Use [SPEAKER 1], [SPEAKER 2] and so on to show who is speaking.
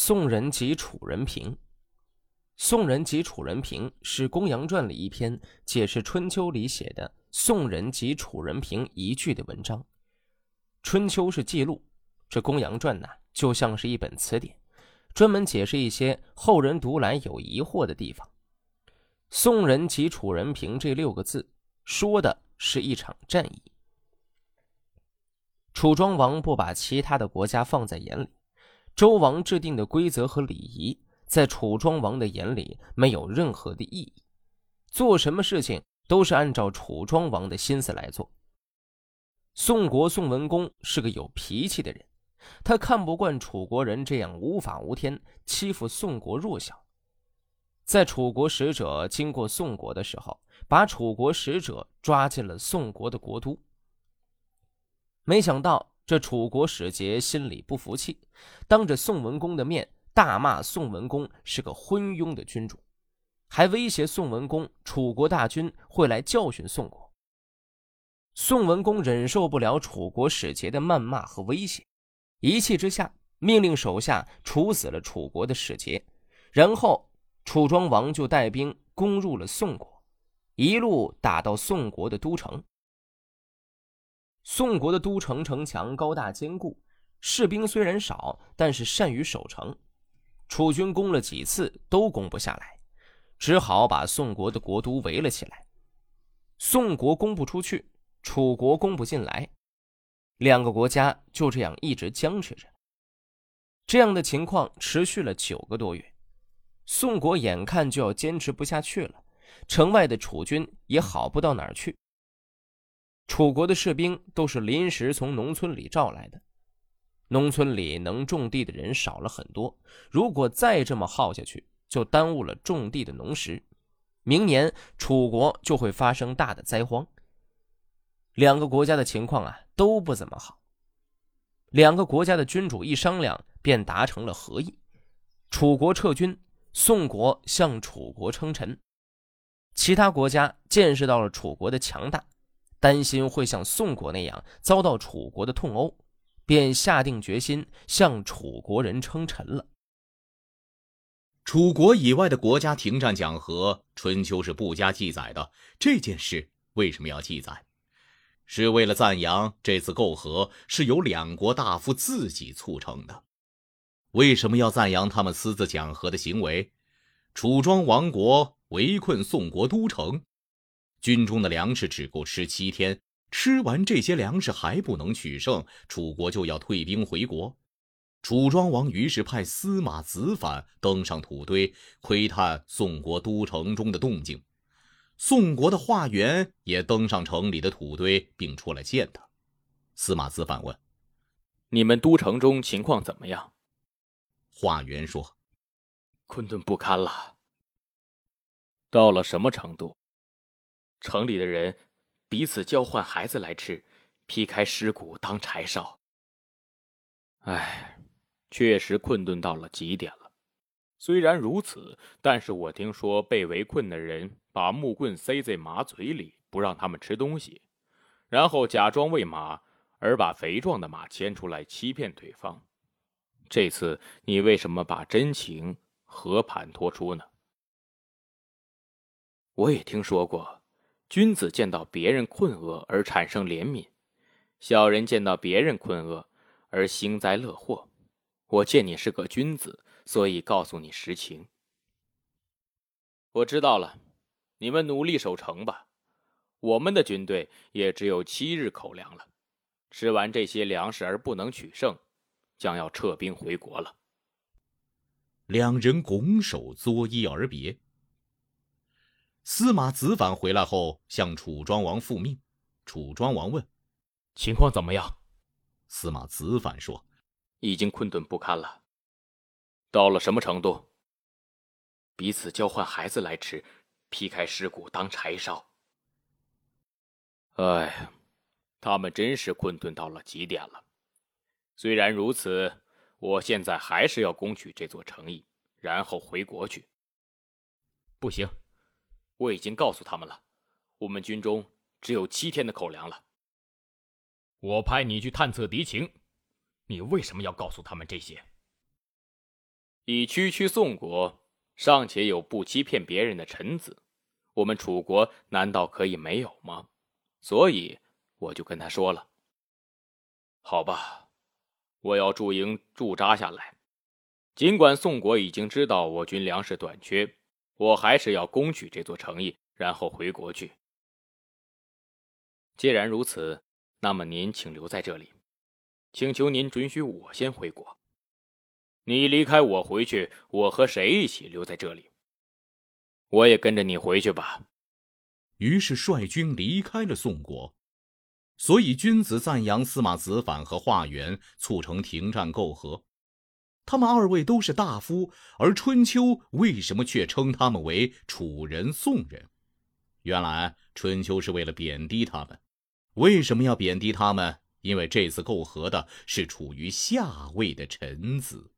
[SPEAKER 1] 宋人及楚人评，《宋人及楚人评》是公羊传里一篇解释春秋里写的“宋人及楚人评”一句的文章。春秋是记录，这公羊传呢，就像是一本词典，专门解释一些后人读来有疑惑的地方。“宋人及楚人评”这六个字，说的是一场战役。楚庄王不把其他的国家放在眼里。周王制定的规则和礼仪，在楚庄王的眼里没有任何的意义，做什么事情都是按照楚庄王的心思来做。宋国宋文公是个有脾气的人，他看不惯楚国人这样无法无天，欺负宋国弱小。在楚国使者经过宋国的时候，把楚国使者抓进了宋国的国都。没想到。这楚国使节心里不服气，当着宋文公的面大骂宋文公是个昏庸的君主，还威胁宋文公楚国大军会来教训宋国。宋文公忍受不了楚国使节的谩骂和威胁，一气之下命令手下处死了楚国的使节，然后楚庄王就带兵攻入了宋国，一路打到宋国的都城。宋国的都城城墙高大坚固，士兵虽然少，但是善于守城。楚军攻了几次都攻不下来，只好把宋国的国都围了起来。宋国攻不出去，楚国攻不进来，两个国家就这样一直僵持着。这样的情况持续了九个多月，宋国眼看就要坚持不下去了，城外的楚军也好不到哪儿去。楚国的士兵都是临时从农村里召来的，农村里能种地的人少了很多。如果再这么耗下去，就耽误了种地的农时，明年楚国就会发生大的灾荒。两个国家的情况啊都不怎么好。两个国家的君主一商量，便达成了合议：楚国撤军，宋国向楚国称臣。其他国家见识到了楚国的强大。担心会像宋国那样遭到楚国的痛殴，便下定决心向楚国人称臣了。
[SPEAKER 2] 楚国以外的国家停战讲和，春秋是不加记载的。这件事为什么要记载？是为了赞扬这次媾和是由两国大夫自己促成的。为什么要赞扬他们私自讲和的行为？楚庄王国围困宋国都城。军中的粮食只够吃七天，吃完这些粮食还不能取胜，楚国就要退兵回国。楚庄王于是派司马子反登上土堆，窥探宋国都城中的动静。宋国的华元也登上城里的土堆，并出来见他。司马子反问：“
[SPEAKER 3] 你们都城中情况怎么样？”
[SPEAKER 2] 华元说：“
[SPEAKER 3] 困顿不堪了。到了什么程度？”城里的人彼此交换孩子来吃，劈开尸骨当柴烧。唉，确实困顿到了极点了。虽然如此，但是我听说被围困的人把木棍塞在马嘴里，不让他们吃东西，然后假装喂马，而把肥壮的马牵出来欺骗对方。这次你为什么把真情和盘托出呢？我也听说过。君子见到别人困厄而产生怜悯，小人见到别人困厄而幸灾乐祸。我见你是个君子，所以告诉你实情。我知道了，你们努力守城吧。我们的军队也只有七日口粮了，吃完这些粮食而不能取胜，将要撤兵回国了。
[SPEAKER 2] 两人拱手作揖而别。司马子反回来后，向楚庄王复命。楚庄王问：“
[SPEAKER 3] 情况怎么样？”
[SPEAKER 2] 司马子反说：“
[SPEAKER 3] 已经困顿不堪了。到了什么程度？彼此交换孩子来吃，劈开尸骨当柴烧。哎呀，他们真是困顿到了极点了。虽然如此，我现在还是要攻取这座城邑，然后回国去。不行。”我已经告诉他们了，我们军中只有七天的口粮了。我派你去探测敌情，你为什么要告诉他们这些？以区区宋国尚且有不欺骗别人的臣子，我们楚国难道可以没有吗？所以我就跟他说了：“好吧，我要驻营驻扎下来。尽管宋国已经知道我军粮食短缺，我还是要攻取这座城邑，然后回国去。既然如此，那么您请留在这里，请求您准许我先回国。”你离开我回去，我和谁一起留在这里？我也跟着你回去吧。
[SPEAKER 2] 于是率军离开了宋国。所以君子赞扬司马子反和华元促成停战媾和。他们二位都是大夫，而春秋为什么却称他们为楚人、宋人？原来春秋是为了贬低他们。为什么要贬低他们？因为这次媾和的是处于下位的臣子。